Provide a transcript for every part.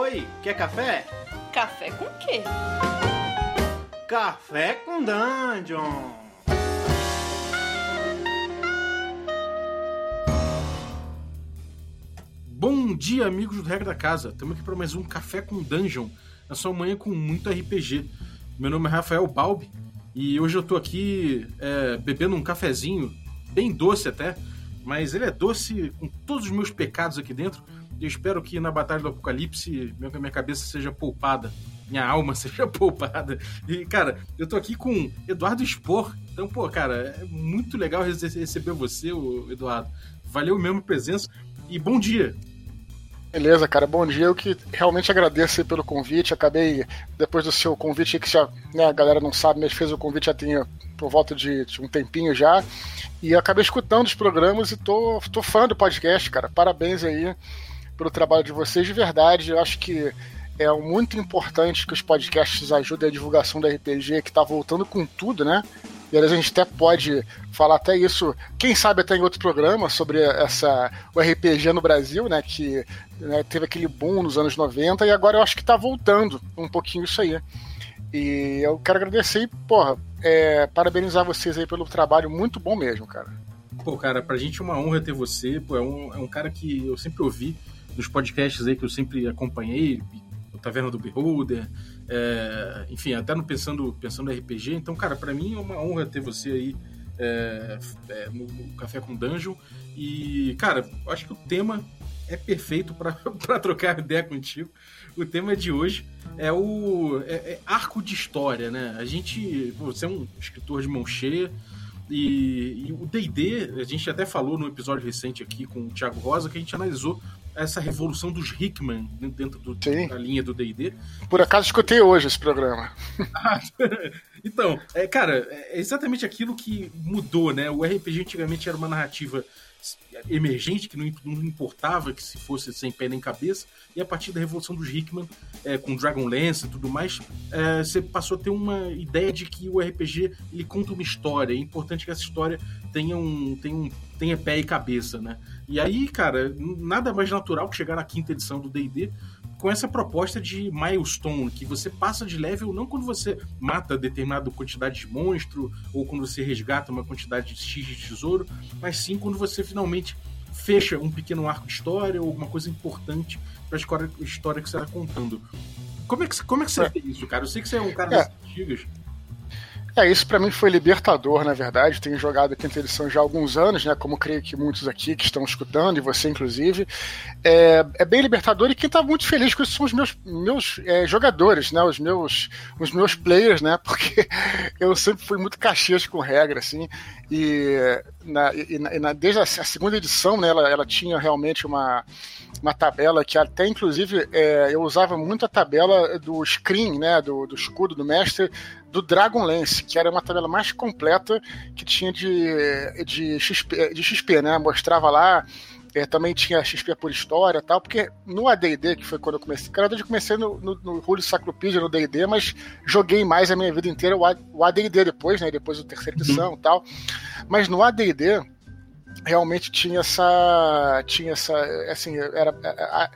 Oi, quer café? Café com quê? Café com Dungeon! Bom dia, amigos do Regra da Casa. Estamos aqui para mais um Café com Dungeon, na sua manhã com muito RPG. Meu nome é Rafael Balbi e hoje eu tô aqui é, bebendo um cafezinho, bem doce até, mas ele é doce com todos os meus pecados aqui dentro. Eu espero que na Batalha do Apocalipse minha, minha cabeça seja poupada, minha alma seja poupada. E, cara, eu tô aqui com Eduardo Spor. Então, pô, cara, é muito legal receber você, Eduardo. Valeu mesmo a presença. E bom dia. Beleza, cara, bom dia. Eu que realmente agradeço pelo convite. Acabei, depois do seu convite, que já, né, a galera não sabe, mas fez o convite já tinha por volta de, de, um tempinho já. E acabei escutando os programas e tô, tô fã do podcast, cara. Parabéns aí pelo trabalho de vocês, de verdade. Eu acho que é muito importante que os podcasts ajudem a divulgação do RPG, que tá voltando com tudo, né? E a gente até pode falar até isso, quem sabe até em outro programa, sobre essa, o RPG no Brasil, né? Que né, teve aquele boom nos anos 90 e agora eu acho que tá voltando um pouquinho isso aí. E eu quero agradecer e, porra, é, parabenizar vocês aí pelo trabalho muito bom mesmo, cara. Pô, cara, pra gente é uma honra ter você, pô, é um, é um cara que eu sempre ouvi nos podcasts aí que eu sempre acompanhei, o Taverna do Beholder, é, enfim, até no pensando, pensando RPG. Então, cara, para mim é uma honra ter você aí é, é, no, no, Café com Dungeon. E, cara, acho que o tema é perfeito para trocar ideia contigo. O tema de hoje é o é, é arco de história, né? A gente. Você é um escritor de mão cheia. E, e o D&D, a gente até falou no episódio recente aqui com o Thiago Rosa, que a gente analisou essa revolução dos Hickman dentro do, da linha do D&D. Por acaso escutei hoje esse programa. então, é, cara, é exatamente aquilo que mudou, né? O RPG antigamente era uma narrativa emergente, que não, não, importava que se fosse sem pé nem cabeça, e a partir da revolução dos Hickman, é, com Dragonlance e tudo mais, é, você passou a ter uma ideia de que o RPG ele conta uma história, é importante que essa história tenha, um, tenha, um, tenha pé e cabeça, né? E aí, cara, nada mais natural que chegar na quinta edição do D&D com essa proposta de milestone, que você passa de level não quando você mata determinada quantidade de monstro ou quando você resgata uma quantidade de X de tesouro, mas sim quando você finalmente fecha um pequeno arco de história ou alguma coisa importante para a história que você está contando. Como é que, como é que você é. vê isso, cara? Eu sei que você é um cara é. das antigas. É, isso para mim foi libertador, na verdade. Tenho jogado a quinta edição já há alguns anos, né? Como creio que muitos aqui que estão escutando, e você inclusive. É, é bem libertador e quem tá muito feliz com isso são os meus, meus é, jogadores, né? Os meus, os meus players, né? Porque eu sempre fui muito caxias com regra, assim. E, na, e, na, desde a, a, segunda edição, né? Ela, ela tinha realmente uma uma tabela que até inclusive é, eu usava muito a tabela do screen, né, do, do escudo do mestre do Dragonlance, que era uma tabela mais completa que tinha de, de, XP, de XP, né? Mostrava lá é, também tinha XP por história tal, porque no AD&D, que foi quando eu comecei, cara, eu comecei no, no, no Rule Sacropedia, no D&D, mas joguei mais a minha vida inteira o AD&D depois, né, depois da terceira edição e uhum. tal, mas no AD&D realmente tinha essa tinha essa assim era a,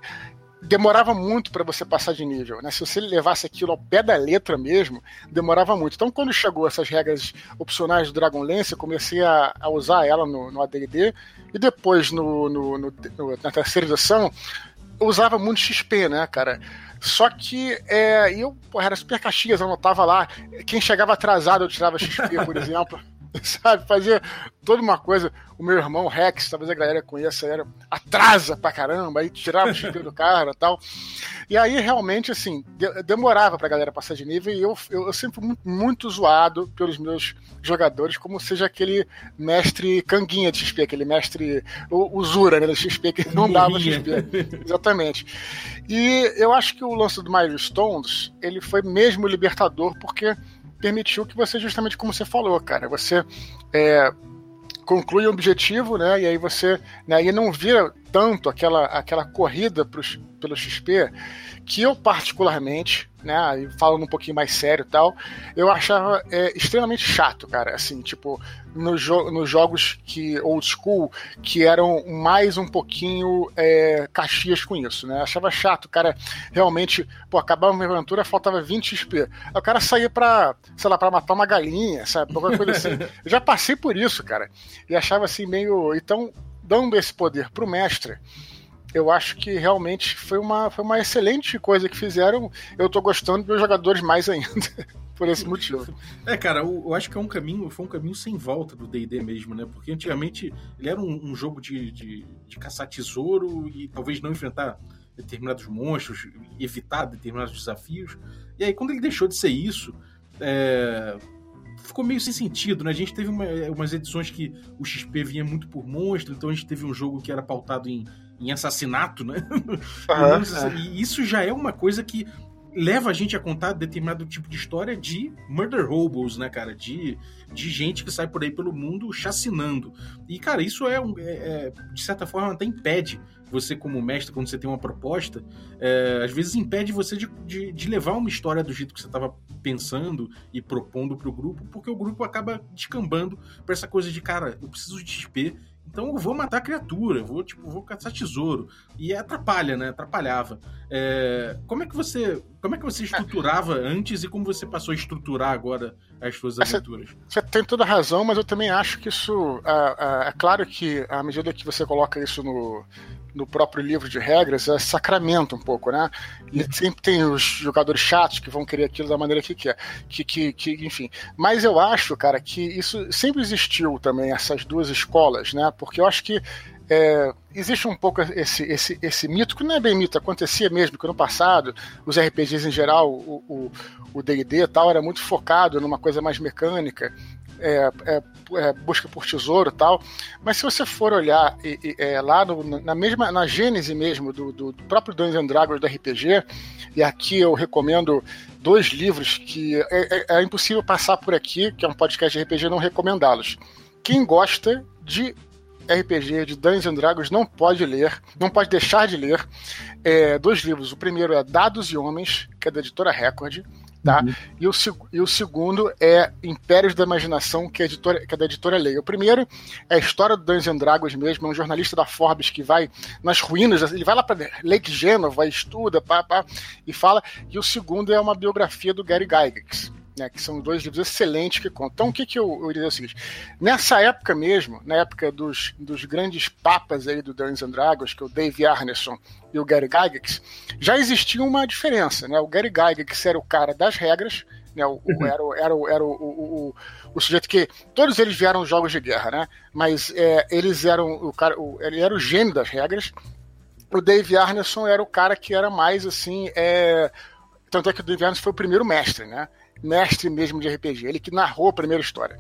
demorava muito para você passar de nível, né? Se você levasse aquilo ao pé da letra mesmo, demorava muito. Então, quando chegou essas regras opcionais do Dragonlance, eu comecei a, a usar ela no, no AD&D e depois no, no, no, na terceira edição eu usava muito XP, né, cara? Só que é, eu porra, era super caxias, eu anotava lá. Quem chegava atrasado eu tirava XP, por exemplo. sabe? Fazia toda uma coisa. O meu irmão Rex, talvez a galera conheça, era atrasa pra caramba, aí tirava o chip do cara e tal. E aí, realmente, assim, de, demorava pra galera passar de nível e eu, eu, eu sempre fui muito, muito, zoado pelos meus jogadores, como seja aquele mestre canguinha de XP, aquele mestre usura, né, da XP, que não dava XP. Exatamente. E eu acho que o lance do Milestones, ele foi mesmo libertador, porque permitiu que você, justamente como você falou, cara, você é, conclui o objetivo, né? E aí você né, e não vira tanto aquela, aquela corrida pros, pelo XP que eu particularmente, né, falando um pouquinho mais sério e tal, eu achava é, extremamente chato, cara, assim, tipo, nos, jo nos jogos que old school, que eram mais um pouquinho é, caxias com isso, né, achava chato, cara realmente, pô, acabava uma aventura, faltava 20 XP, aí o cara saía pra, sei lá, pra matar uma galinha, sabe, qualquer coisa assim, eu já passei por isso, cara, e achava assim meio, então, dando esse poder pro mestre, eu acho que realmente foi uma, foi uma excelente coisa que fizeram. Eu tô gostando dos jogadores mais ainda. por esse motivo. É, cara, eu, eu, acho que é um caminho, foi um caminho sem volta do D&D mesmo, né? Porque antigamente ele era um, um jogo de, de, de, caçar tesouro e talvez não enfrentar determinados monstros, evitar determinados desafios. E aí, quando ele deixou de ser isso, é, ficou meio sem sentido, né? A gente teve uma, umas edições que o XP vinha muito por monstro, então a gente teve um jogo que era pautado em em assassinato, né? É. E isso já é uma coisa que leva a gente a contar determinado tipo de história de murder hobos, né, cara? De, de gente que sai por aí pelo mundo chacinando. E, cara, isso é, um, é, é de certa forma, até impede você, como mestre, quando você tem uma proposta, é, às vezes impede você de, de, de, levar uma história do jeito que você estava pensando e propondo para o grupo, porque o grupo acaba descambando para essa coisa de, cara, eu preciso de XP então eu vou matar a criatura, vou, tipo, vou caçar tesouro. E atrapalha, né? Atrapalhava. É... Como é que você. Como é que você estruturava antes e como você passou a estruturar agora as suas aventuras? Você, você tem toda a razão, mas eu também acho que isso. É, é, é claro que à medida que você coloca isso no, no próprio livro de regras é sacramento um pouco, né? E sempre tem os jogadores chatos que vão querer aquilo da maneira que quer, que, que, que, enfim. Mas eu acho, cara, que isso sempre existiu também essas duas escolas, né? Porque eu acho que é, existe um pouco esse, esse, esse mito, que não é bem mito, acontecia mesmo, que no passado, os RPGs em geral, o D&D e tal, era muito focado numa coisa mais mecânica, é, é, é, busca por tesouro e tal. Mas se você for olhar é, lá no, na mesma na gênese mesmo do, do, do próprio Dungeons and Dragons do RPG, e aqui eu recomendo dois livros que é, é, é impossível passar por aqui, que é um podcast de RPG, não recomendá-los. Quem gosta de RPG de Dungeons and Dragons não pode ler, não pode deixar de ler é, dois livros. O primeiro é Dados e Homens, que é da editora Record, Tá? Uhum. E, o, e o segundo é Impérios da Imaginação, que é, editora, que é da editora Lei. O primeiro é a história do Dungeons Dragons mesmo, é um jornalista da Forbes que vai nas ruínas, ele vai lá para Lake Genova, estuda, pá, pá, e fala. E o segundo é uma biografia do Gary Gygax né, que são dois livros excelentes que contam. Então, o que, que eu, eu dizer é o seguinte: nessa época mesmo, na época dos, dos grandes papas aí do Dungeons and Dragons, que é o Dave Arneson e o Gary Gygax, já existia uma diferença. Né? O Gary Gygax era o cara das regras, né? O, uhum. Era, o, era, o, era o, o, sujeito que. Todos eles vieram jogos de guerra, né? Mas é, eles eram o cara. O, ele era o gênio das regras. O Dave Arneson era o cara que era mais assim. É, tanto é que o Dave Arneson foi o primeiro mestre, né? Mestre mesmo de RPG, ele que narrou a primeira história.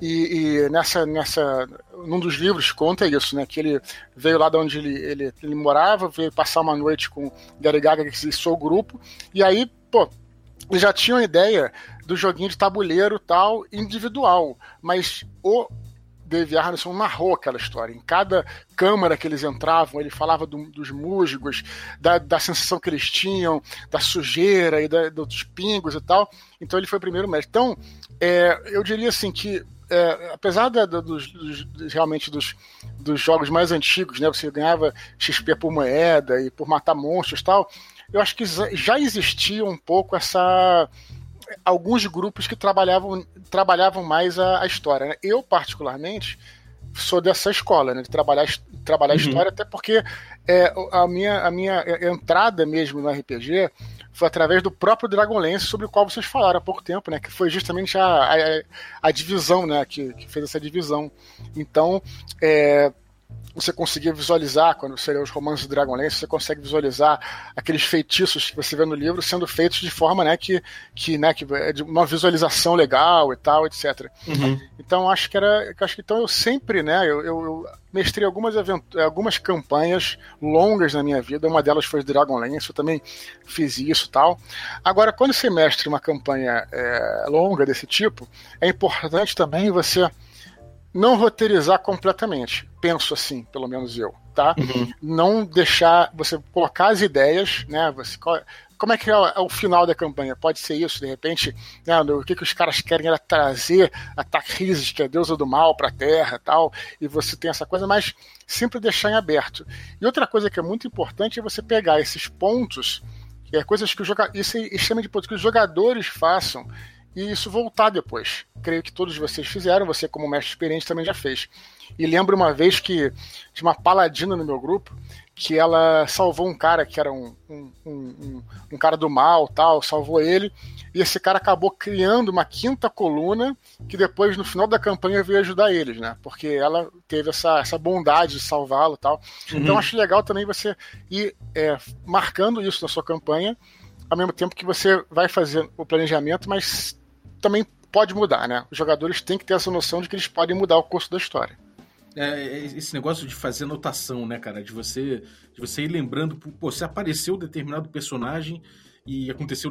E, e, nessa, nessa, num dos livros conta isso, né? Que ele veio lá de onde ele, ele, ele morava, veio passar uma noite com Gary que existiu o grupo, e aí, pô, eles já tinham ideia do joguinho de tabuleiro tal, individual, mas o Dave Arneson narrou aquela história. Em cada câmara que eles entravam, ele falava do, dos musgos, da, da, sensação que eles tinham, da sujeira e da, dos pingos e tal. Então ele foi o primeiro mestre. Então, é, eu diria assim que é, apesar da, dos, dos, realmente dos, dos jogos mais antigos, né, você ganhava XP por moeda e por matar monstros e tal, eu acho que já existia um pouco essa alguns grupos que trabalhavam, trabalhavam mais a, a história. Né? Eu, particularmente, sou dessa escola, né? De trabalhar, trabalhar uhum. história, até porque é, a, minha, a minha entrada mesmo no RPG foi através do próprio Dragonlance, sobre o qual vocês falaram há pouco tempo, né? Que foi justamente a, a, a divisão, né? Que, que, fez essa divisão. Então, é, você conseguia visualizar, quando você lê os romances do Dragonlance, você consegue visualizar aqueles feitiços que você vê no livro sendo feitos de forma né, que, que, né, que é de uma visualização legal e tal, etc. Uhum. Então acho que era. Acho que então eu sempre, né, eu, eu, eu mestrei algumas, algumas campanhas longas na minha vida, uma delas foi Dragonlance, eu também fiz isso tal. Agora, quando você mestre uma campanha é, longa desse tipo, é importante também você não roteirizar completamente. Penso assim, pelo menos eu, tá? Uhum. Não deixar você colocar as ideias, né? Você, como é que é o, é o final da campanha? Pode ser isso, de repente, né, o que, que os caras querem era trazer a Takrisis, que é a deusa do mal, para a Terra tal, e você tem essa coisa, mas sempre deixar em aberto. E outra coisa que é muito importante é você pegar esses pontos, que é coisas que os jogadores, isso é extremamente importante, que os jogadores façam, e isso voltar depois. Creio que todos vocês fizeram, você como mestre experiente também já fez. E lembro uma vez que tinha uma paladina no meu grupo que ela salvou um cara que era um, um, um, um, cara do mal, tal, salvou ele, e esse cara acabou criando uma quinta coluna que depois, no final da campanha, veio ajudar eles, né? Porque ela teve essa, essa bondade de salvá-lo tal. Uhum. Então acho legal também você ir é, marcando isso na sua campanha, ao mesmo tempo que você vai fazer o planejamento, mas também pode mudar, né? Os jogadores têm que ter essa noção de que eles podem mudar o curso da história. É, é, esse negócio de fazer anotação, né, cara? De você, de você ir lembrando, pô, se apareceu determinado personagem e aconteceu,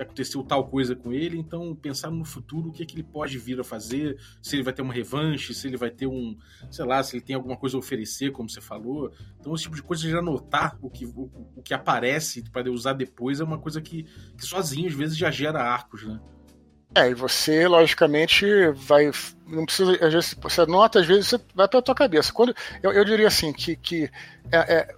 aconteceu tal coisa com ele, então pensar no futuro o que, é que ele pode vir a fazer, se ele vai ter uma revanche, se ele vai ter um, sei lá, se ele tem alguma coisa a oferecer, como você falou. Então, esse tipo de coisa de anotar o que, o, o que aparece para usar depois é uma coisa que, que sozinho às vezes já gera arcos, né? É, e você, logicamente, vai. Não precisa. Às vezes, você anota, às vezes, você vai pela tua cabeça. Quando, eu, eu diria assim, que, que é, é,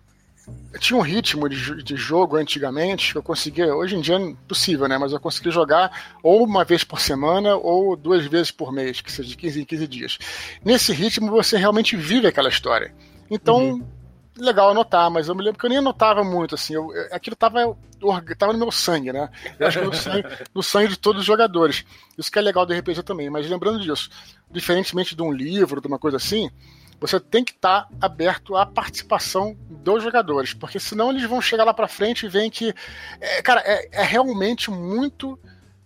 tinha um ritmo de, de jogo antigamente que eu conseguia. Hoje em dia é impossível, né? Mas eu conseguia jogar ou uma vez por semana ou duas vezes por mês, que seja de 15 em 15 dias. Nesse ritmo, você realmente vive aquela história. Então. Uhum legal anotar, mas eu me lembro que eu nem anotava muito, assim, eu, aquilo tava, tava no meu sangue, né? Eu acho que no sangue, no sangue de todos os jogadores. Isso que é legal do RPG também, mas lembrando disso, diferentemente de um livro, de uma coisa assim, você tem que estar tá aberto à participação dos jogadores, porque senão eles vão chegar lá para frente e veem que, é, cara, é, é realmente muito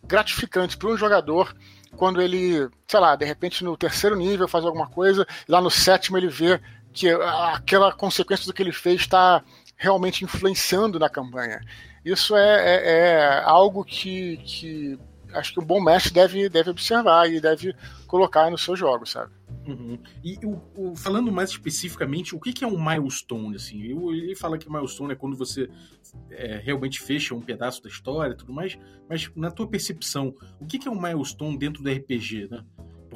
gratificante para um jogador quando ele, sei lá, de repente no terceiro nível faz alguma coisa, lá no sétimo ele vê que aquela consequência do que ele fez está realmente influenciando na campanha. Isso é, é, é, algo que, que acho que um bom mestre deve, deve observar e deve colocar nos seus jogos, sabe? Uhum. E o, o, falando mais especificamente, o que, que é um milestone? Assim? Ele fala que milestone é quando você é, realmente fecha um pedaço da história e tudo mais, mas na tua percepção, o que, que é um milestone dentro do RPG, né?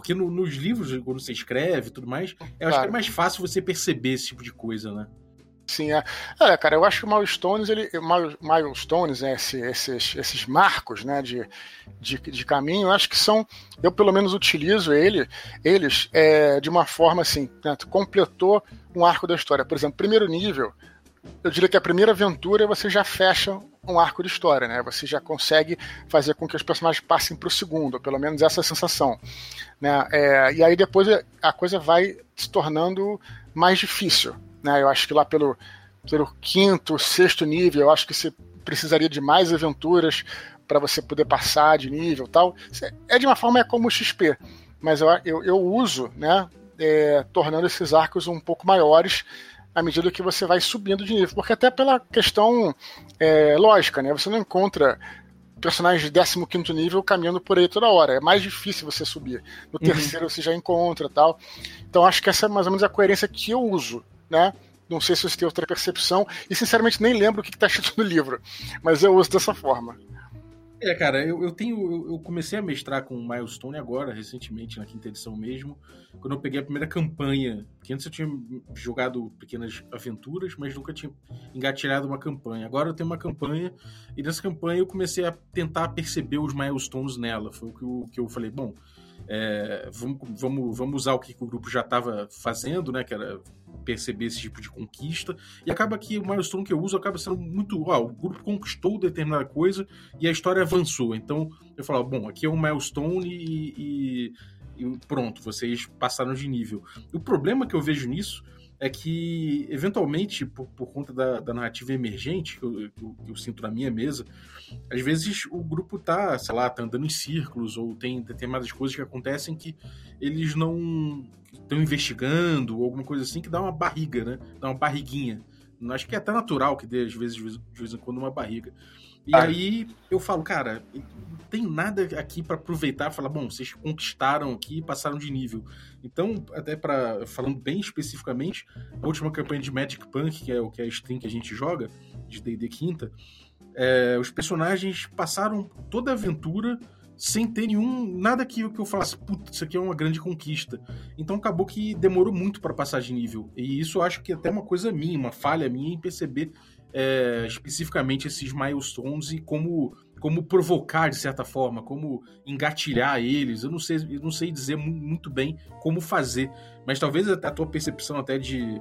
Porque no, nos livros, quando você escreve e tudo mais, eu claro. acho que é mais fácil você perceber esse tipo de coisa, né? Sim, é. é cara, eu acho que o Milestones, ele, Milestones, né, esse, esses, esses marcos né, de, de, de, caminho, eu acho que são, eu pelo menos utilizo ele, eles é, de uma forma assim, né, completou um arco da história. Por exemplo, primeiro nível, eu diria que a primeira aventura você já fecha um arco de história, né? Você já consegue fazer com que os personagens passem para o segundo, pelo menos essa é sensação. Né? É, e aí depois a coisa vai se tornando mais difícil. Né? Eu acho que lá pelo, pelo quinto, sexto nível, eu acho que você precisaria de mais aventuras para você poder passar de nível tal. É de uma forma é como o XP, mas eu, eu, eu uso, né? É, tornando esses arcos um pouco maiores à medida que você vai subindo de nível. Porque até pela questão é, lógica, né? Você não encontra personagens de 15 nível caminhando por aí toda hora. É mais difícil você subir. No uhum. terceiro você já encontra tal. Então acho que essa é mais ou menos a coerência que eu uso, né? Não sei se você tem outra percepção, e sinceramente nem lembro o que está escrito no livro, mas eu uso dessa forma. É, cara, eu, eu tenho. Eu comecei a mestrar com Milestone agora, recentemente, na quinta edição mesmo, quando eu peguei a primeira campanha. Porque antes eu tinha jogado pequenas aventuras, mas nunca tinha engatilhado uma campanha. Agora eu tenho uma campanha, e nessa campanha eu comecei a tentar perceber os milestones nela. Foi o que eu, que eu falei, bom, é, vamos, vamos, vamos usar o que o grupo já estava fazendo, né? Que era perceber esse tipo de conquista. E acaba que o milestone que eu uso acaba sendo muito. Ó, o grupo conquistou determinada coisa e a história avançou. Então eu falo, bom, aqui é um milestone e, e, e pronto, vocês passaram de nível. O problema que eu vejo nisso é que, eventualmente, por, por conta da, da, narrativa emergente que eu, que, eu, sinto na minha mesa, às vezes o grupo tá, sei lá, tá andando em círculos, ou tem determinadas coisas que acontecem que eles não estão investigando, ou alguma coisa assim, que dá uma barriga, né? Dá uma barriguinha Acho que é até natural que dê, às vezes, de vez em quando, uma barriga. E ah. aí eu falo, cara, não tem nada aqui para aproveitar e falar, bom, vocês conquistaram aqui e passaram de nível. Então, até para falando bem especificamente, a última campanha de Magic Punk, que é o que é a stream que a gente joga, de D&D quinta, é, os personagens passaram toda a aventura sem ter nenhum. nada que, que eu falasse, putz, isso aqui é uma grande conquista. Então acabou que demorou muito para passar de nível. E isso eu acho que é até uma coisa minha, uma falha minha em perceber é, especificamente esses milestones e como, como provocar de certa forma, como engatilhar eles. Eu não sei, eu não sei dizer muito bem como fazer, mas talvez a tua percepção até de,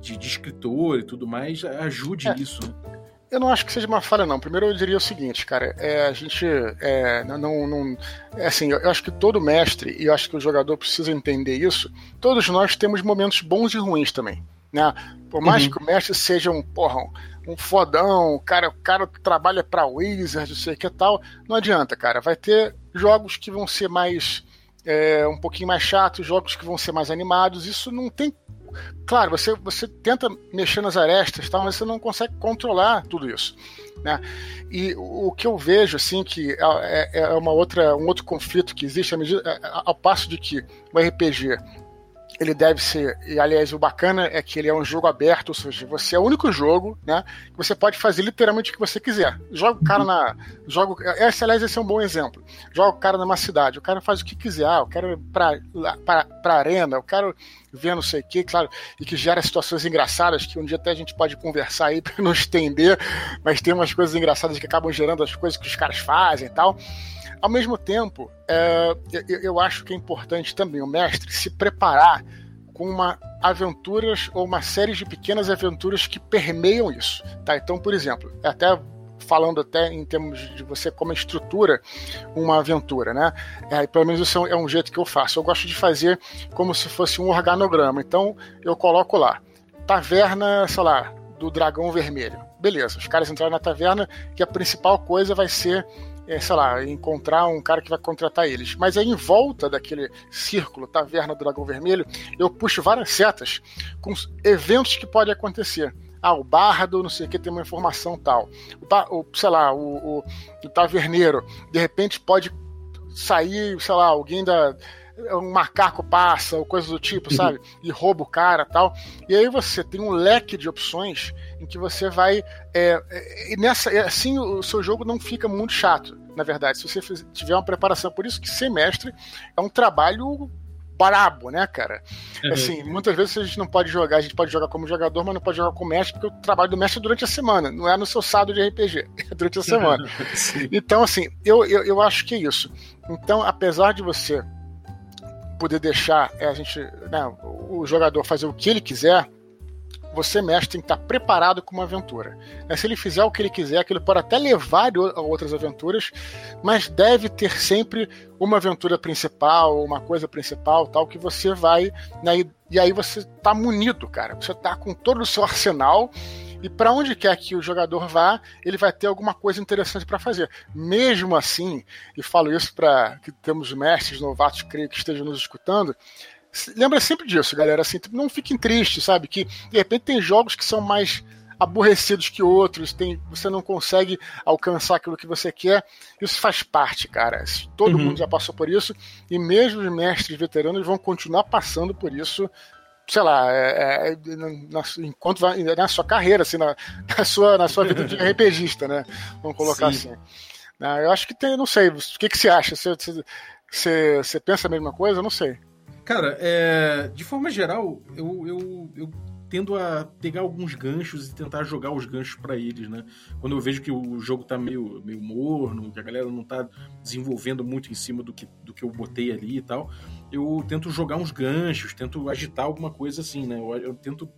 de, de escritor e tudo mais ajude é. isso. Né? Eu não acho que seja uma falha, não. Primeiro eu diria o seguinte, cara, é, a gente é, não, não é assim, eu acho que todo mestre, e eu acho que o jogador precisa entender isso, todos nós temos momentos bons e ruins também. Né? Por mais uhum. que o mestre seja um, porra, um fodão, o cara, o cara trabalha pra Wizard, não sei o que tal, não adianta, cara. Vai ter jogos que vão ser mais. É, um pouquinho mais chatos, jogos que vão ser mais animados. Isso não tem Claro, você, você tenta mexer nas arestas, tal, mas você não consegue controlar tudo isso. Né? E o que eu vejo, assim, que é, é, é uma outra, um outro conflito que existe, à medida, ao passo de que o RPG ele deve ser, e aliás, o bacana é que ele é um jogo aberto, ou seja, você é o único jogo, né, que você pode fazer literalmente o que você quiser. Joga o cara na. Joga, esse, aliás, esse é um bom exemplo. Joga o cara numa cidade, o cara faz o que quiser, ah, eu quero ir pra, pra, pra arena, eu quero ver não sei o que, claro, e que gera situações engraçadas que um dia até a gente pode conversar aí para não estender, mas tem umas coisas engraçadas que acabam gerando as coisas que os caras fazem e tal. Ao mesmo tempo, é, eu, eu acho que é importante também o mestre se preparar com uma aventuras ou uma série de pequenas aventuras que permeiam isso, tá? Então, por exemplo, até falando até em termos de você como estrutura uma aventura, né? É, pelo menos isso é um jeito que eu faço. Eu gosto de fazer como se fosse um organograma. Então, eu coloco lá taverna, sei lá, do dragão vermelho. Beleza, os caras entraram na taverna que a principal coisa vai ser é, sei lá, encontrar um cara que vai contratar eles. Mas aí em volta daquele círculo, Taverna do Dragão Vermelho, eu puxo várias setas com eventos que podem acontecer. Ah, o bardo, não sei o que, tem uma informação tal. O, o sei lá, o, o, o taverneiro, de repente pode sair, sei lá, alguém da um macaco passa, ou coisa do tipo, uhum. sabe? E rouba o cara tal. E aí você tem um leque de opções em que você vai. É, é, e nessa, assim o seu jogo não fica muito chato, na verdade, se você tiver uma preparação. Por isso que semestre é um trabalho brabo, né, cara? Uhum. Assim, muitas vezes a gente não pode jogar, a gente pode jogar como jogador, mas não pode jogar como mestre, porque o trabalho do mestre é durante a semana, não é no seu sábado de RPG, é durante a semana. então, assim, eu, eu, eu acho que é isso. Então, apesar de você poder deixar é, a gente, né, o jogador fazer o que ele quiser, você, mestre, tem que estar preparado com uma aventura. É, se ele fizer o que ele quiser, aquilo pode até levar a outras aventuras, mas deve ter sempre uma aventura principal, uma coisa principal, tal, que você vai. Né, e, aí você está munido, cara. Você está com todo o seu arsenal e para onde quer que o jogador vá, ele vai ter alguma coisa interessante para fazer. Mesmo assim, e falo isso para que temos mestres novatos, creio que estejam nos escutando, lembra sempre disso, galera. Assim, não fiquem tristes, sabe? Que de repente tem jogos que são mais aborrecidos que outros, tem, você não consegue alcançar aquilo que você quer. Isso faz parte, cara. Todo uhum. mundo já passou por isso, e mesmo os mestres veteranos vão continuar passando por isso sei lá, é, é, na, enquanto vai, na sua carreira, assim, na, na, sua, na sua vida de RPGista, né? Vamos colocar Sim. assim. Né, eu acho que tem, não sei, o que, que você acha? Você, você, você pensa a mesma coisa? Eu não sei. Cara, é, de forma geral, eu, eu, eu tendo a pegar alguns ganchos e tentar jogar os ganchos para eles, né? Quando eu vejo que o jogo tá meio, meio morno, que a galera não tá desenvolvendo muito em cima do que, do que eu botei ali e tal, eu tento jogar uns ganchos, tento agitar alguma coisa assim, né? Eu, eu tento,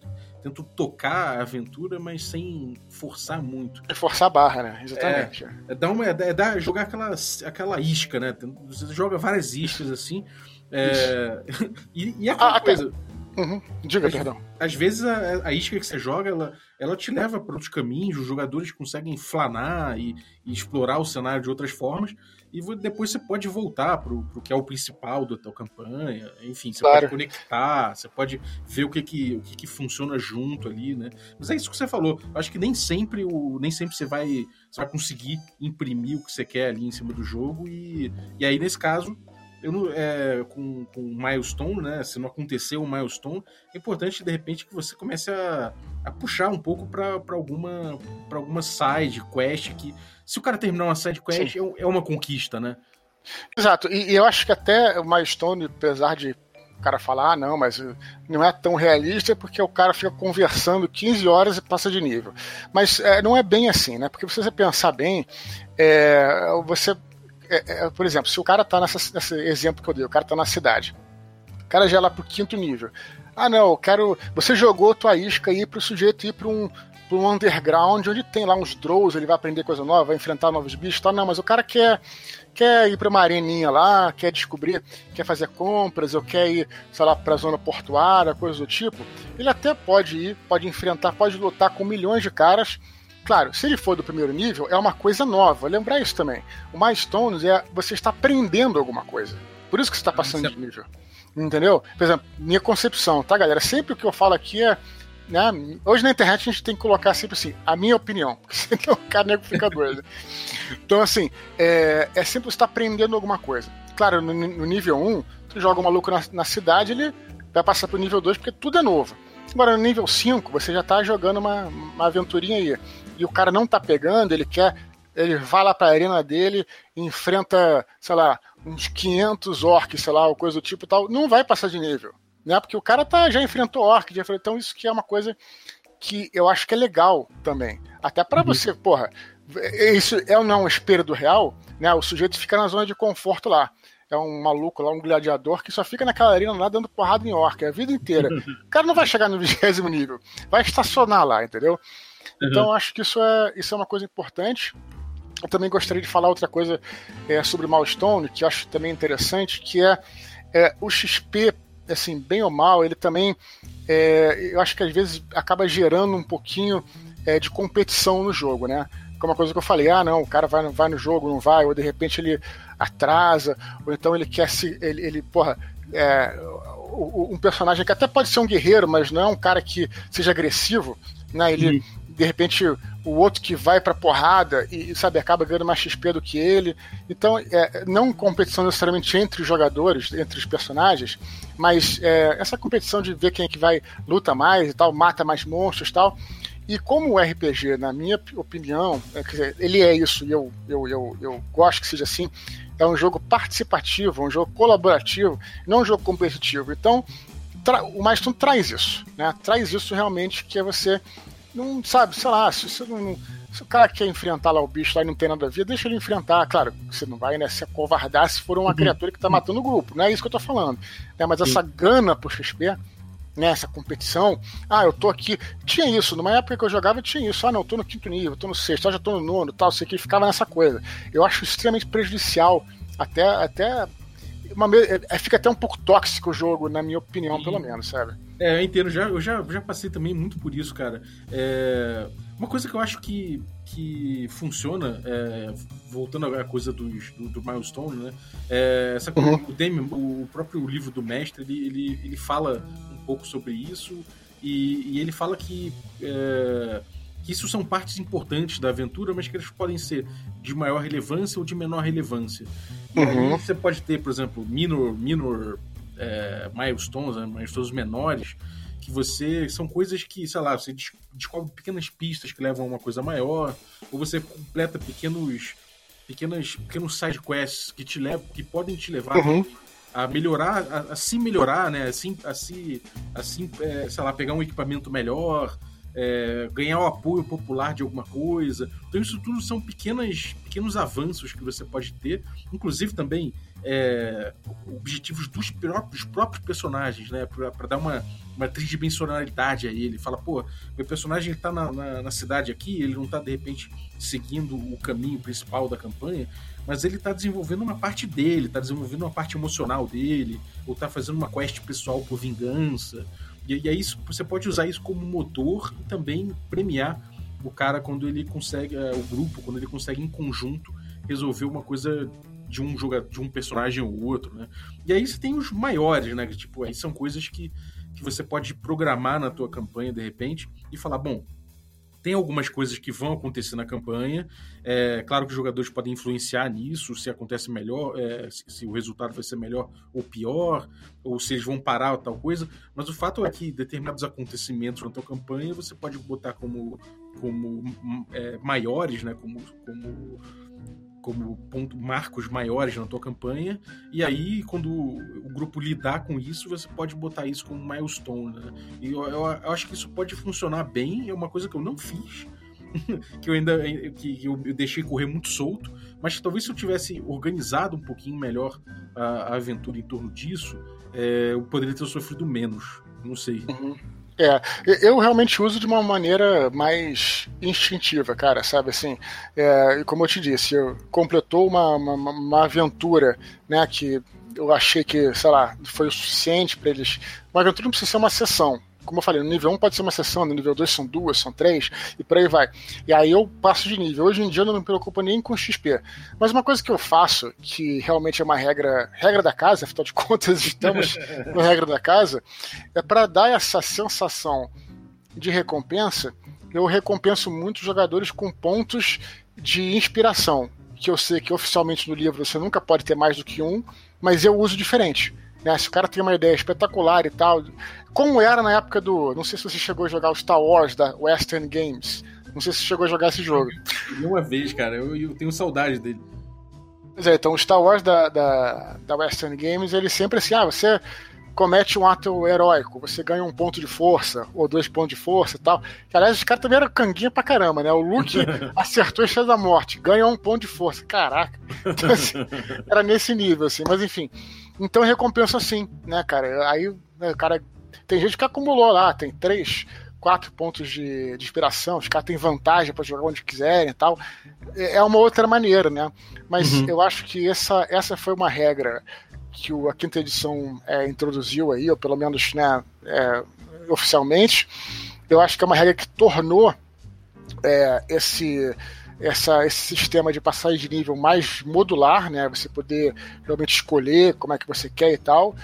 tento tocar a aventura, mas sem forçar muito. É forçar a barra, né? Exatamente. É, é, dar uma, é, é dar, jogar aquela, aquela isca, né? Você joga várias iscas assim. É, e, e aquela ah, coisa. Uhum. Diga, às, perdão. Às vezes a, a, isca que você joga, ela, ela te leva para outros caminhos, os jogadores conseguem flanar e, e, explorar o cenário de outras formas, e depois você pode voltar para o que é o principal da tua campanha, enfim, você claro. pode conectar, você pode ver o que que, o que que funciona junto ali, né? Mas é isso que você falou, acho que nem sempre, o, nem sempre você vai, você vai conseguir imprimir o que você quer ali em cima do jogo, e, e aí nesse caso eu não, é, com, com milestone, né? Se não aconteceu um milestone, é importante de repente que você comece a, a puxar um pouco para alguma para alguma side quest que se o cara terminar uma side quest é, é, uma conquista, né? Exato. E, e, eu acho que até o milestone, apesar de o cara falar, ah, não, mas não é tão realista porque o cara fica conversando 15 horas e passa de nível. Mas é, não é bem assim, né? Porque se você pensar bem, é, você é, é, por exemplo, se o cara tá nessa, nesse exemplo que eu dei, o cara tá na cidade, o cara já é lá pro quinto nível. Ah, não, eu quero. Você jogou tua isca aí pro sujeito ir pra um, pra um underground onde tem lá uns drows, ele vai aprender coisa nova, vai enfrentar novos bichos e tal. Não, mas o cara quer, quer ir pra uma areninha lá, quer descobrir, quer fazer compras, ou quer ir, sei lá, pra zona portuária, coisa do tipo. Ele até pode ir, pode enfrentar, pode lutar com milhões de caras Claro, se ele for do primeiro nível, é uma coisa nova. Lembrar isso também. O Milestones é você está aprendendo alguma coisa. Por isso que você está passando ah, de nível. Entendeu? Por exemplo, minha concepção, tá, galera? Sempre o que eu falo aqui é. Né, hoje na internet a gente tem que colocar sempre assim, a minha opinião, porque senão o cara nego fica doido. então, assim, é, é sempre você estar tá aprendendo alguma coisa. Claro, no, no nível 1, tu joga um maluco na, na cidade, ele vai passar pro nível 2 porque tudo é novo. Agora, no nível 5, você já tá jogando uma, uma aventurinha aí e o cara não tá pegando, ele quer. Ele vai lá pra arena dele, enfrenta, sei lá, uns 500 orcs, sei lá, ou coisa do tipo e tal, não vai passar de nível. Né? Porque o cara tá, já enfrentou orc, já enfrentou, então isso que é uma coisa que eu acho que é legal também. Até para uhum. você, porra, isso é ou não um espelho do real, né? O sujeito fica na zona de conforto lá. É um maluco lá, um gladiador que só fica naquela arena lá dando porrada em orc a vida inteira. O cara não vai chegar no vigésimo nível, vai estacionar lá, entendeu? Então uhum. acho que isso é, isso é uma coisa importante. Eu também gostaria de falar outra coisa é, sobre Milestone, que acho também interessante, que é, é o XP, assim, bem ou mal, ele também, é, eu acho que às vezes acaba gerando um pouquinho é, de competição no jogo, né? Como uma coisa que eu falei, ah, não, o cara vai, vai no jogo, não vai, ou de repente ele atrasa, ou então ele quer se. Ele, ele porra, é, um personagem que até pode ser um guerreiro, mas não é um cara que seja agressivo, né? Ele, de repente o outro que vai pra porrada e, sabe, acaba ganhando mais XP do que ele. Então, é, não competição necessariamente entre os jogadores, entre os personagens, mas é, essa competição de ver quem é que vai, luta mais e tal, mata mais monstros e tal. E como o RPG, na minha opinião, é, ele é isso, e eu, eu, eu, eu gosto que seja assim, é um jogo participativo, um jogo colaborativo, não um jogo competitivo. Então, o Milestone traz isso, né? Traz isso realmente, que é você não sabe, sei lá, se, não, se o cara quer enfrentar lá o bicho lá e não tem nada a ver, deixa ele enfrentar. Claro, você não vai né, se acovardar se for uma uhum. criatura que tá matando o grupo, não é isso que eu tô falando. Né, mas essa gana por XP, né, essa competição, ah, eu tô aqui. Tinha isso, numa época que eu jogava tinha isso, ah, não, eu tô no quinto nível, tô no sexto, ah, já tô no nono tal, sei que ficava nessa coisa. Eu acho extremamente prejudicial, até, até uma, é, fica até um pouco tóxico o jogo, na minha opinião, Sim. pelo menos, sabe? É, eu entendo. Já, eu já, já passei também muito por isso, cara. É, uma coisa que eu acho que, que funciona, é, voltando à coisa dos, do, do Milestone, né? É, essa coisa, uhum. o, Demi, o próprio livro do mestre, ele, ele, ele fala um pouco sobre isso e, e ele fala que, é, que isso são partes importantes da aventura, mas que eles podem ser de maior relevância ou de menor relevância. Uhum. você pode ter, por exemplo, minor, minor é, milestones, né, milestones menores, que você. São coisas que, sei lá, você descobre pequenas pistas que levam a uma coisa maior, ou você completa pequenos. pequenas pequenos side quests que te levam, que podem te levar uhum. a melhorar, a, a, se melhorar, né? Assim, assim, assim é, sei lá, pegar um equipamento melhor, é, ganhar o apoio popular de alguma coisa. Então isso tudo são pequenas, pequenos avanços que você pode ter, inclusive também é, objetivos dos próprios, próprios personagens, né? Para dar uma, uma tridimensionalidade a ele. Fala, pô, meu personagem está na, na, na, cidade aqui, ele não está de repente seguindo o caminho principal da campanha, mas ele está desenvolvendo uma parte dele, está desenvolvendo uma parte emocional dele, ou está fazendo uma quest pessoal por vingança. E, e aí você pode usar isso como motor e também premiar o cara quando ele consegue, é, o grupo, quando ele consegue em conjunto resolver uma coisa de um jogador, de um personagem ou outro, né? E aí você tem os maiores, né? Tipo, aí são coisas que, que você pode programar na tua campanha de repente e falar, bom, tem algumas coisas que vão acontecer na campanha. É claro que os jogadores podem influenciar nisso, se acontece melhor, é, se, se, o resultado vai ser melhor ou pior, ou se eles vão parar ou tal coisa. Mas o fato é que determinados acontecimentos na tua campanha você pode botar como, como é, maiores, né? Como, como como ponto, marcos maiores na tua campanha, e aí quando o grupo lidar com isso, você pode botar isso como milestone, né? E eu, eu, eu acho que isso pode funcionar bem, é uma coisa que eu não fiz, que eu ainda que eu deixei correr muito solto, mas talvez se eu tivesse organizado um pouquinho melhor a, a aventura em torno disso, é, eu poderia ter sofrido menos. Não sei. Uhum. É, eu realmente uso de uma maneira mais instintiva, cara, sabe assim? É, como eu te disse, eu completou uma, uma, uma aventura, né, que eu achei que, sei lá, foi o suficiente para eles. Uma aventura não precisa ser uma sessão, como eu falei, no nível 1 pode ser uma sessão, no nível 2 são duas, são três, e por aí vai. E aí eu passo de nível. Hoje em dia eu não me preocupo nem com XP. Mas uma coisa que eu faço, que realmente é uma regra, regra da casa, afinal de contas estamos na regra da casa, é para dar essa sensação de recompensa, eu recompenso muitos jogadores com pontos de inspiração. Que eu sei que oficialmente no livro você nunca pode ter mais do que um, mas eu uso diferente. Né? Se o cara tem uma ideia espetacular e tal, como era na época do. Não sei se você chegou a jogar o Star Wars da Western Games. Não sei se você chegou a jogar esse jogo. Uma vez, cara, eu, eu tenho saudade dele. Pois é, então o Star Wars da, da, da Western Games, ele sempre assim, ah, você comete um ato heróico, você ganha um ponto de força, ou dois pontos de força e tal. Que, aliás, os caras também eram canguinha pra caramba, né? O Luke acertou e fez da morte, ganha um ponto de força. Caraca. Então, assim, era nesse nível, assim, mas enfim. Então recompensa assim, né, cara? Aí né, cara tem gente que acumulou lá, tem três, quatro pontos de, de inspiração, os caras têm vantagem para jogar onde quiserem e tal. É, é uma outra maneira, né? Mas uhum. eu acho que essa, essa foi uma regra que a quinta edição é, introduziu aí, ou pelo menos né, é, oficialmente. Eu acho que é uma regra que tornou é, esse, essa, esse sistema de passagem de nível mais modular, né? Você poder realmente escolher como é que você quer e tal.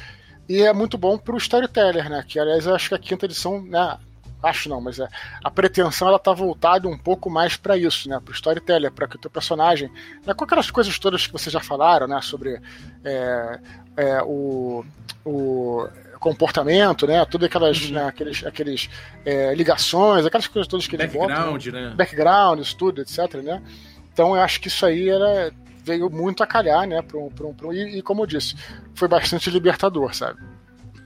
E é muito bom para o storyteller, né? Que aliás eu acho que a quinta edição, né? Acho não, mas é, a pretensão ela tá voltada um pouco mais para isso, né? Para o storyteller, para que o teu personagem, né, com aquelas coisas todas que vocês já falaram, né? Sobre é, é, o, o comportamento, né? Tudo aquelas, uhum. né, aqueles, aqueles é, ligações, aquelas coisas todas que ele Background, bota, né? né? Background, isso tudo, etc, né? Então eu acho que isso aí era veio muito a calhar, né? Pra um, pra um, pra um, e, e, como eu disse, foi bastante libertador, sabe?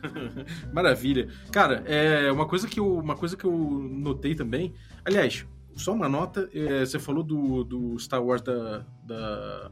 Maravilha. Cara, é uma coisa que eu, uma coisa que eu notei também. Aliás, só uma nota. É, você falou do, do Star Wars da, da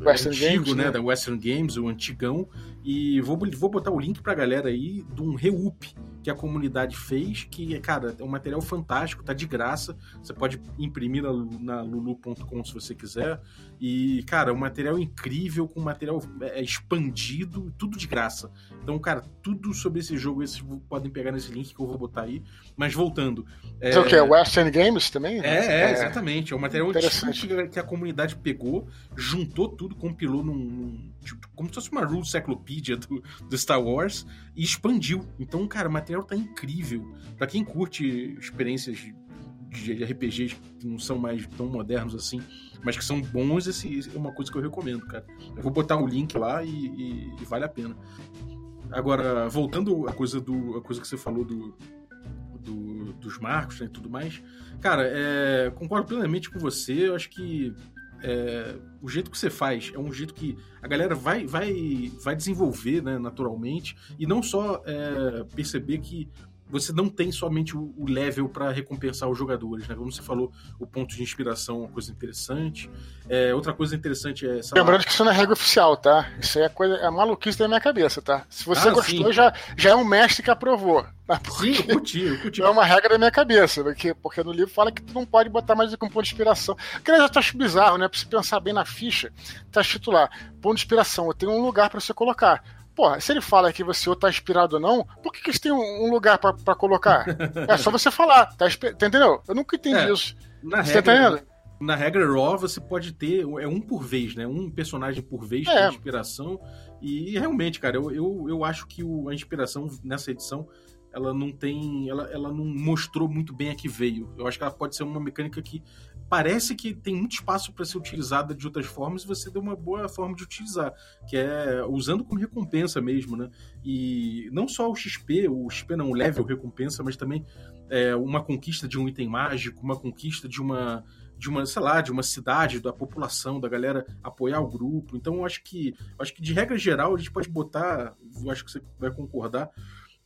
Western antigo, Games, né, né? Da Western Games, o antigão. E vou, vou botar o link pra galera aí de um reup que a comunidade fez, que, cara, é um material fantástico, tá de graça. Você pode imprimir na, na lulu.com se você quiser. E, cara, um material incrível, com material é, expandido, tudo de graça. Então, cara, tudo sobre esse jogo, vocês podem pegar nesse link que eu vou botar aí. Mas voltando. É, é o que? Western Games também? É, é, é exatamente. É um material que a comunidade pegou, juntou tudo, compilou num. Tipo, como se fosse uma rule cyclopedia do, do Star Wars e expandiu. Então, cara, o material tá incrível. Para quem curte experiências de RPGs que não são mais tão modernos assim, mas que são bons, esse é uma coisa que eu recomendo, cara. Eu vou botar o link lá e, e, e vale a pena. Agora, voltando à coisa do a coisa que você falou do, do dos marcos né, e tudo mais, cara, é, concordo plenamente com você. Eu acho que é, o jeito que você faz é um jeito que a galera vai, vai, vai desenvolver né, naturalmente. E não só é, perceber que você não tem somente o, level para recompensar os jogadores, né? Como você falou, o ponto de inspiração é uma coisa interessante. É, outra coisa interessante é. Lembrando que isso não é regra oficial, tá? Isso aí é coisa, é maluquice da minha cabeça, tá? Se você ah, gostou, já, já é um mestre que aprovou. Tá? Sim, eu curti, eu curti. É uma regra da minha cabeça, porque, porque no livro fala que tu não pode botar mais do que um ponto de inspiração. Que eu já acho bizarro, né? Pra você pensar bem na ficha, tá escrito lá, ponto de inspiração, eu tenho um lugar para você colocar Porra, se ele fala que você ou tá inspirado ou não, por que, que eles têm um lugar para colocar? é só você falar, tá, entendeu? Eu nunca entendi é, isso. Na você tá regra, tá entendendo? Na regra Raw, você pode ter. É um por vez, né? Um personagem por vez é. inspiração. E realmente, cara, eu, eu, eu acho que o, a inspiração nessa edição ela não tem. Ela, ela não mostrou muito bem a que veio. Eu acho que ela pode ser uma mecânica que parece que tem muito espaço para ser utilizada de outras formas e você deu uma boa forma de utilizar, que é usando como recompensa mesmo, né? E não só o XP, o XP não, o level recompensa, mas também é, uma conquista de um item mágico, uma conquista de uma de uma, sei lá, de uma cidade, da população, da galera apoiar o grupo. Então eu acho que, eu acho que de regra geral a gente pode botar, eu acho que você vai concordar,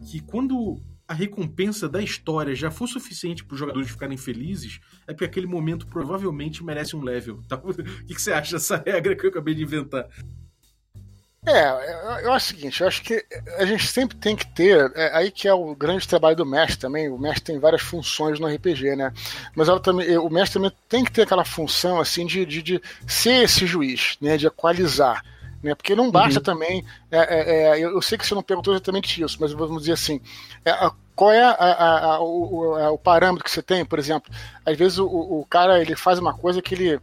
que quando a recompensa da história já for suficiente para os jogadores ficarem felizes, é porque aquele momento provavelmente merece um level. Tá? O que, você acha dessa regra que eu acabei de inventar? É, eu acho o seguinte, eu acho que a gente sempre tem que ter, é, aí que é o grande trabalho do mestre também, o mestre tem várias funções no RPG, né? Mas ela também, o mestre também tem que ter aquela função assim de, de, de ser esse juiz, né? De equalizar. Né? Porque não basta uhum. também. É, é, é, eu sei que você não perguntou exatamente isso, mas vamos dizer assim: é, qual é a, a, a, o, o, parâmetro que você tem? Por exemplo, às vezes o, o cara ele faz uma coisa que ele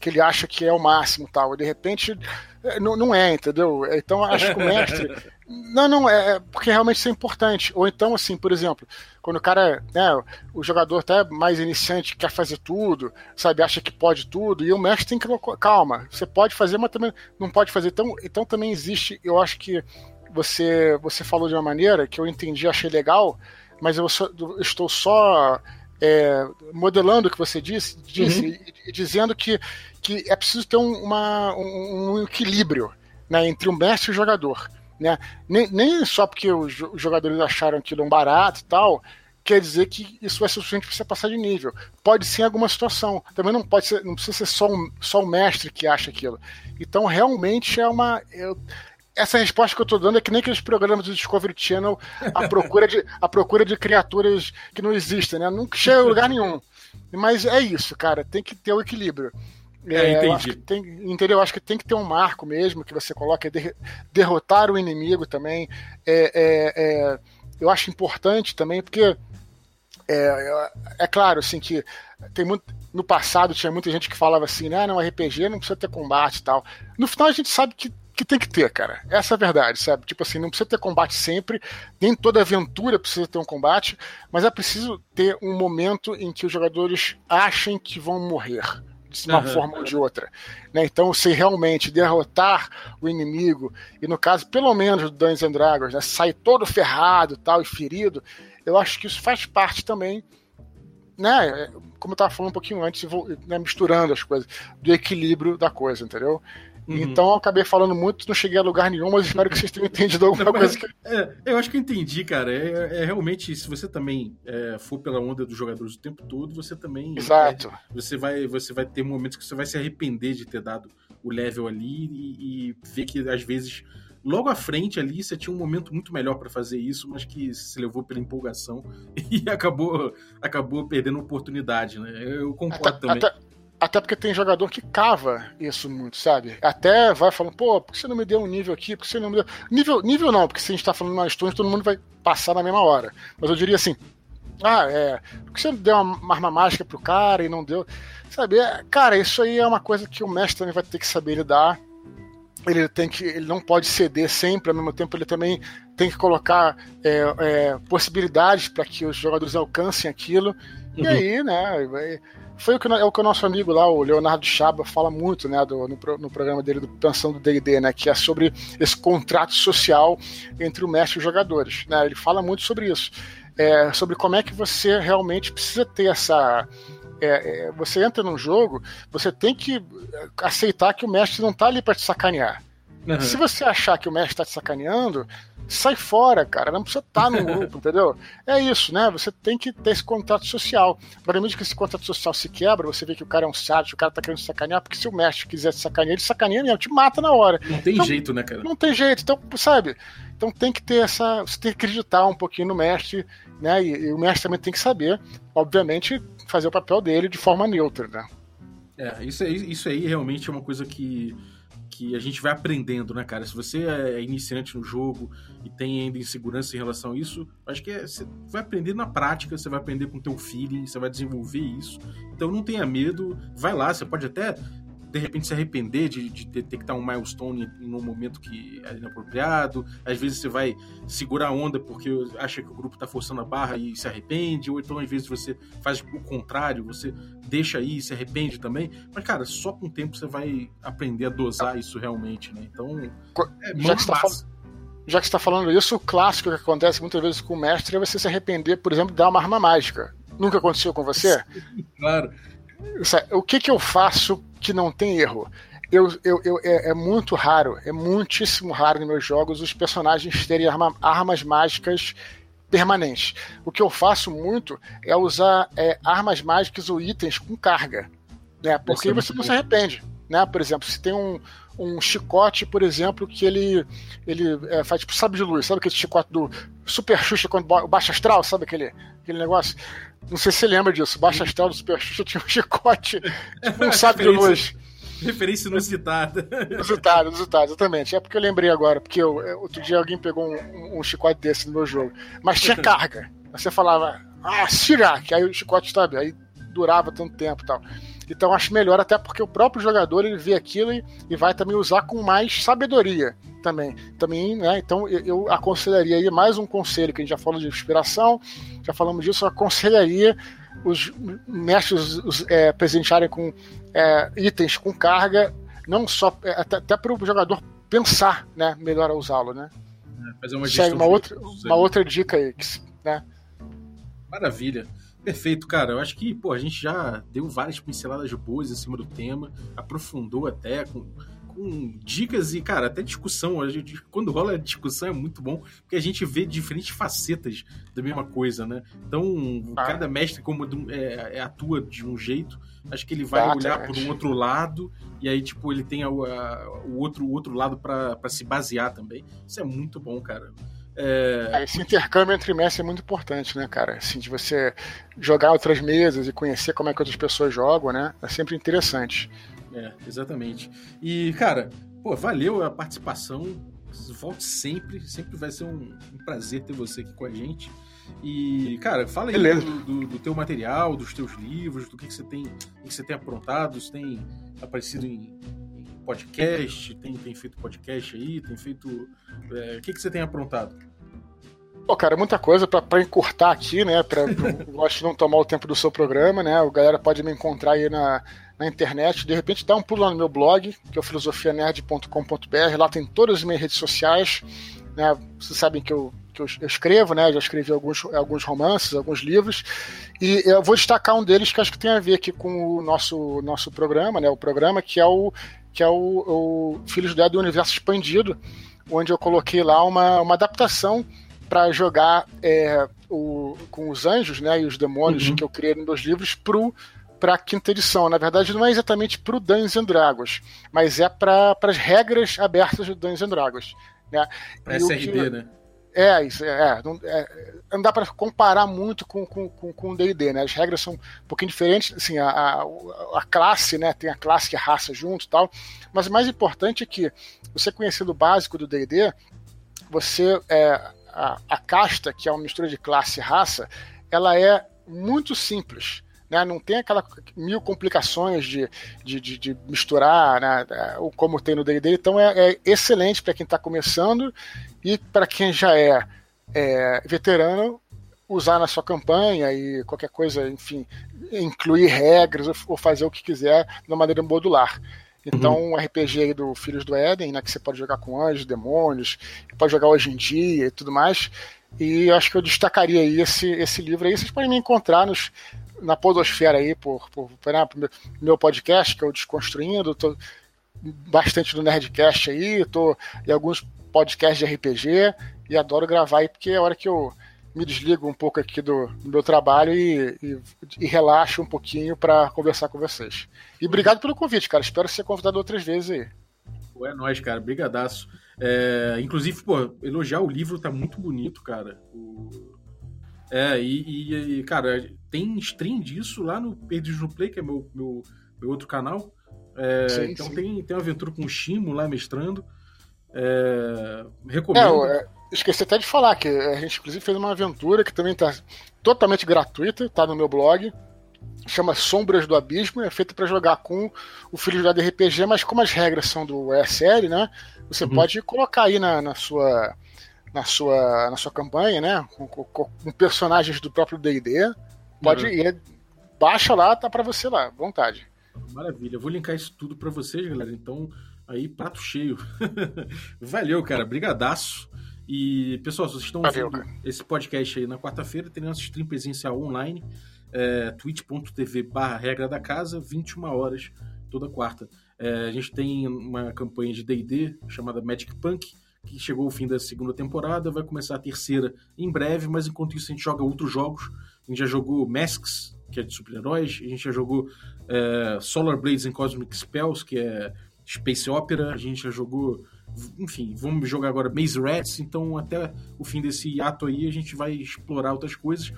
que ele acha que é o máximo tal, e de repente é, não, não é, entendeu? Então acho que o mestre. Não, não, é, é porque realmente isso é importante. Ou então, assim, por exemplo, quando o cara, né, o jogador até mais iniciante quer fazer tudo, sabe, acha que pode tudo, e o mestre tem que. Calma, você pode fazer, mas também não pode fazer. Então, então também existe, eu acho que você, você falou de uma maneira que eu entendi, achei legal, mas eu, só, eu estou só é, modelando o que você disse, disse uhum. e, e, dizendo que, que é preciso ter um, uma, um, um equilíbrio né, entre o mestre e o jogador. Né? Nem, nem só porque os jogadores acharam aquilo um barato e tal, quer dizer que isso vai ser suficiente para você passar de nível. Pode ser em alguma situação. Também não pode ser, não precisa ser só, um, só o mestre que acha aquilo. Então, realmente é uma. Eu, essa resposta que eu estou dando é que nem aqueles programas do Discovery Channel à procura de, à procura de criaturas que não existem, né? Nunca chega a lugar nenhum. Mas é isso, cara, tem que ter o equilíbrio. É, é entendi. Tem, entendeu? Eu acho que tem que ter um marco mesmo que você coloque, de, derrotar o inimigo também. É, é, é, eu acho importante também, porque é, é claro assim que tem muito, no passado tinha muita gente que falava assim, ah, não, RPG não precisa ter combate e tal. No final a gente sabe que que tem que ter, cara. Essa é a verdade, sabe? Tipo assim, não precisa ter combate sempre, nem toda aventura precisa ter um combate, mas é preciso ter um momento em que os jogadores achem que vão morrer de uma uhum. forma ou de outra. Né? Então, se realmente derrotar o inimigo, e no caso, pelo menos do Dungeons and Dragons, né, sair todo ferrado tal, e ferido, eu acho que isso faz parte também, né? Como eu estava falando um pouquinho antes, né, misturando as coisas, do equilíbrio da coisa, entendeu? Uhum. Então eu acabei falando muito, não cheguei a lugar nenhum, mas espero que vocês tenham entendido alguma coisa. Que... É, eu acho que eu entendi, cara. É, é realmente, se você também é, for pela onda dos jogadores o tempo todo, você também. Exato. É, você, vai, você vai ter momentos que você vai se arrepender de ter dado o level ali e, e ver que às vezes logo à frente ali você tinha um momento muito melhor para fazer isso, mas que se levou pela empolgação e acabou acabou perdendo a oportunidade, né? Eu concordo até, também. Até, até porque tem jogador que cava isso muito, sabe? Até vai falando, pô, por que você não me deu um nível aqui? Por que você não me deu. Nível, nível não, porque se a gente tá falando uma história, todo mundo vai passar na mesma hora. Mas eu diria assim, ah, é. Por que você deu uma arma mágica pro cara e não deu. Sabe, é, cara, isso aí é uma coisa que o mestre também vai ter que saber lidar. Ele tem que. Ele não pode ceder sempre, ao mesmo tempo ele também tem que colocar é, é, possibilidades para que os jogadores alcancem aquilo. Uhum. E aí, né? Vai, foi o que, é o que o nosso amigo lá, o Leonardo Chaba, fala muito, né, do, no, no programa dele do Pensando D&D, né, que é sobre esse contrato social entre o mestre e os jogadores, né, ele fala muito sobre isso, é, sobre como é que você realmente precisa ter essa... É, é, você entra num jogo, você tem que aceitar que o mestre não está ali para te sacanear. Uhum. Se você achar que o mestre está te sacaneando, sai fora, cara. Não precisa estar no grupo, entendeu? É isso, né? Você tem que ter esse contato social. Para mim, que esse contato social se quebra, você vê que o cara é um sábio, o cara tá querendo sacanear, porque se o mestre quiser te sacanear, ele sacaneia ele te mata na hora. Não tem então, jeito, né, cara? Não tem jeito. Então, sabe? Então tem que ter essa. Você tem que acreditar um pouquinho no mestre, né? E, e o mestre também tem que saber, obviamente, fazer o papel dele de forma neutra, né? É, isso aí, isso aí realmente é uma coisa que que a gente vai aprendendo, né, cara? Se você é iniciante no jogo e tem ainda insegurança em relação a isso, acho que é, você vai aprender na prática, você vai aprender com o teu feeling, você vai desenvolver isso. Então não tenha medo, vai lá, você pode até de repente se arrepender de, de detectar um milestone em um momento que é inapropriado. Às vezes você vai segurar a onda porque acha que o grupo está forçando a barra e se arrepende, ou então às vezes você faz o contrário, você deixa aí e se arrepende também. Mas, cara, só com o tempo você vai aprender a dosar isso realmente, né? Então, é já que está falando já que está falando isso, o clássico que acontece muitas vezes com o mestre é você se arrepender, por exemplo, de dar uma arma mágica. Nunca aconteceu com você? claro. O que, que eu faço que não tem erro? Eu, eu, eu é, é, muito raro, é muitíssimo raro nos meus jogos os personagens terem arma, armas mágicas permanentes. O que eu faço muito é usar é, armas mágicas ou itens com carga, né? Porque você não se arrepende, né? Por exemplo, se tem um, um chicote, por exemplo, que ele ele é, faz tipo sabe de luz, sabe aquele chicote do Super Xuxa quando baixa astral, sabe aquele aquele negócio? Não sei se você lembra disso. Baixa Astral do Super Xuxa tinha um chicote, tipo um sabre de luz. Referência inusitada. Inusitado, inusitado, exatamente. É porque eu lembrei agora, porque eu, outro dia alguém pegou um, um, chicote desse no meu jogo. Mas tinha carga. Você falava, ah, Sirak, aí o chicote, sabe, aí durava tanto tempo e tal. Então acho melhor, até porque o próprio jogador ele vê aquilo e, e vai também usar com mais sabedoria também. Também, né? Então eu, eu aconselharia aí mais um conselho que a gente já falou de inspiração, já falamos disso, eu aconselharia os mestres os, é, presentearem com é, itens com carga, não só é, até, até para o jogador pensar, né, melhor a usá-lo, né? É, fazer uma, uma outra, uma outra dica aí, né? Maravilha. Perfeito, cara. Eu acho que pô, a gente já deu várias pinceladas boas em cima do tema, aprofundou até com com dicas e, cara, até discussão. A gente, quando rola discussão é muito bom, porque a gente vê diferentes facetas da mesma coisa, né? Então, ah. cada mestre como é, é, atua de um jeito, acho que ele vai olhar por um outro lado e aí, tipo, ele tem a, a, o, outro, o outro lado para se basear também. Isso é muito bom, cara. É... Esse intercâmbio entre mestres é muito importante, né, cara? Assim, de você jogar outras mesas e conhecer como é que outras pessoas jogam, né? É sempre interessante. É, exatamente. E, cara, pô, valeu a participação. Volte sempre, sempre vai ser um, um prazer ter você aqui com a gente. E, cara, fala aí do, do, do, teu material, dos teus livros, do que, que você tem, que você tem aprontado, se tem aparecido em, em, podcast, tem, tem feito podcast aí, tem feito. É, o que, que você tem aprontado? Pô, cara, muita coisa para encurtar aqui, né? Pra, gosto de não tomar o tempo do seu programa, né? O galera pode me encontrar aí na, na internet, de repente dá um pulo lá no meu blog, que é o filosofianerd.com.br, lá tem todas as minhas redes sociais, né? Vocês sabem que eu, que eu, escrevo, né? Já escrevi alguns, alguns romances, alguns livros, e eu vou destacar um deles que acho que tem a ver aqui com o nosso, nosso programa, né? O programa que é o que é o, o Filhos do do Universo Expandido, onde eu coloquei lá uma, uma adaptação para jogar é, o, com os anjos né, e os demônios uhum. que eu criei nos meus livros pro para a quinta edição. Na verdade, não é exatamente para o Dungeons and Dragons, mas é para as regras abertas do Dungeons and Dragons. Né? Para SRD, que... né? É, isso, é, não, é, não dá para comparar muito com o com, com, com D&D, né? As regras são um pouquinho diferentes, assim, a, a, a, classe, né? Tem a classe e a raça junto e tal, mas o mais importante é que você conhecendo o básico do D&D, você, é, a, a casta, que é uma mistura de classe e raça, ela é muito simples né? Não tem aquela mil complicações de, de, de, de misturar, né? É, como tem no D&D. Então é, é excelente para quem está começando e para quem já é, é veterano usar na sua campanha e qualquer coisa, enfim, incluir regras ou fazer o que quiser de uma maneira modular. Então, uhum. um RPG aí do Filhos do Éden, né, que você pode jogar com anjos, demônios, pode jogar hoje em dia e tudo mais. E acho que eu destacaria aí esse, esse livro aí. Vocês podem me encontrar nos, na podosfera aí por, por, por, né, por meu podcast, que é o Desconstruindo, tô bastante no Nerdcast aí, tô em alguns podcasts de RPG e adoro gravar aí, porque é a hora que eu me desligo um pouco aqui do, do meu trabalho e, e, e relaxo um pouquinho para conversar com vocês. E obrigado pelo convite, cara. Espero ser convidado outras vezes aí. Pô, é nóis, cara. Brigadaço. É, inclusive, pô, elogiar o livro tá muito bonito, cara. O... É, e, e, cara, tem stream disso lá no Perdidos no Play, que é meu, meu, meu outro canal. É, Sim, então sim. Tem, tem uma aventura com o Shimo lá mestrando. É, recomendo. É, eu, é, esqueci até de falar que a gente, inclusive, fez uma aventura que também está totalmente gratuita, tá no meu blog. Chama Sombras do Abismo, é feita para jogar com o filho do RPG, mas como as regras são do ESL, né? Você Uhum. pode colocar aí na, na sua na sua na sua campanha, né? Com, com- com personagens do próprio D&D. Pode Uhum. ir, baixa lá, tá para você lá, vontade. Maravilha. Eu vou linkar isso tudo pra vocês, galera. Então, aí, prato cheio. Valeu, cara. Brigadaço. E, pessoal, se vocês estão Valeu, ouvindo esse podcast aí na quarta-feira, tem nosso stream presencial online, é, twitch.tv barra regra da casa, 21 horas, toda quarta. É, a gente tem uma campanha de D&D chamada Magic Punk, que chegou ao fim da segunda temporada, vai começar a terceira em breve, mas enquanto isso a gente joga outros jogos. A gente já jogou Masks, que é de super-heróis, a gente já jogou é, Solar Blades and Cosmic Spells, que é Space Opera, a gente já jogou, enfim, vamos jogar agora Maze Rats, então até o fim desse ato aí a gente vai explorar outras coisas.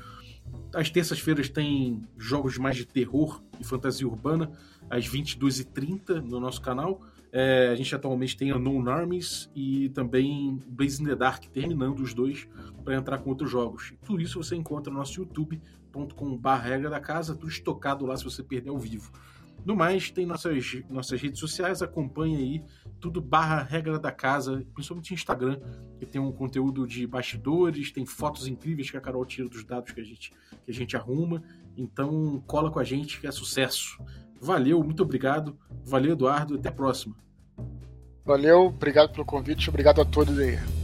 Às terças-feiras tem jogos mais de terror e fantasia urbana, às 22h30 no nosso canal. É, a gente atualmente tem Unknown Armies e também Blazing the Dark, terminando os dois para entrar com outros jogos. Tudo isso você encontra no nosso youtube.com.br regra da casa, tudo estocado lá se você perder ao vivo. No mais, tem nossas, nossas redes sociais, acompanha aí, tudo barra regra da casa, principalmente Instagram, que tem um conteúdo de bastidores, tem fotos incríveis que a Carol tira dos dados que a gente, que a gente arruma. Então cola com a gente que é sucesso. Valeu, muito obrigado. Valeu, Eduardo. Até a próxima. Valeu, obrigado pelo convite, obrigado a todos aí.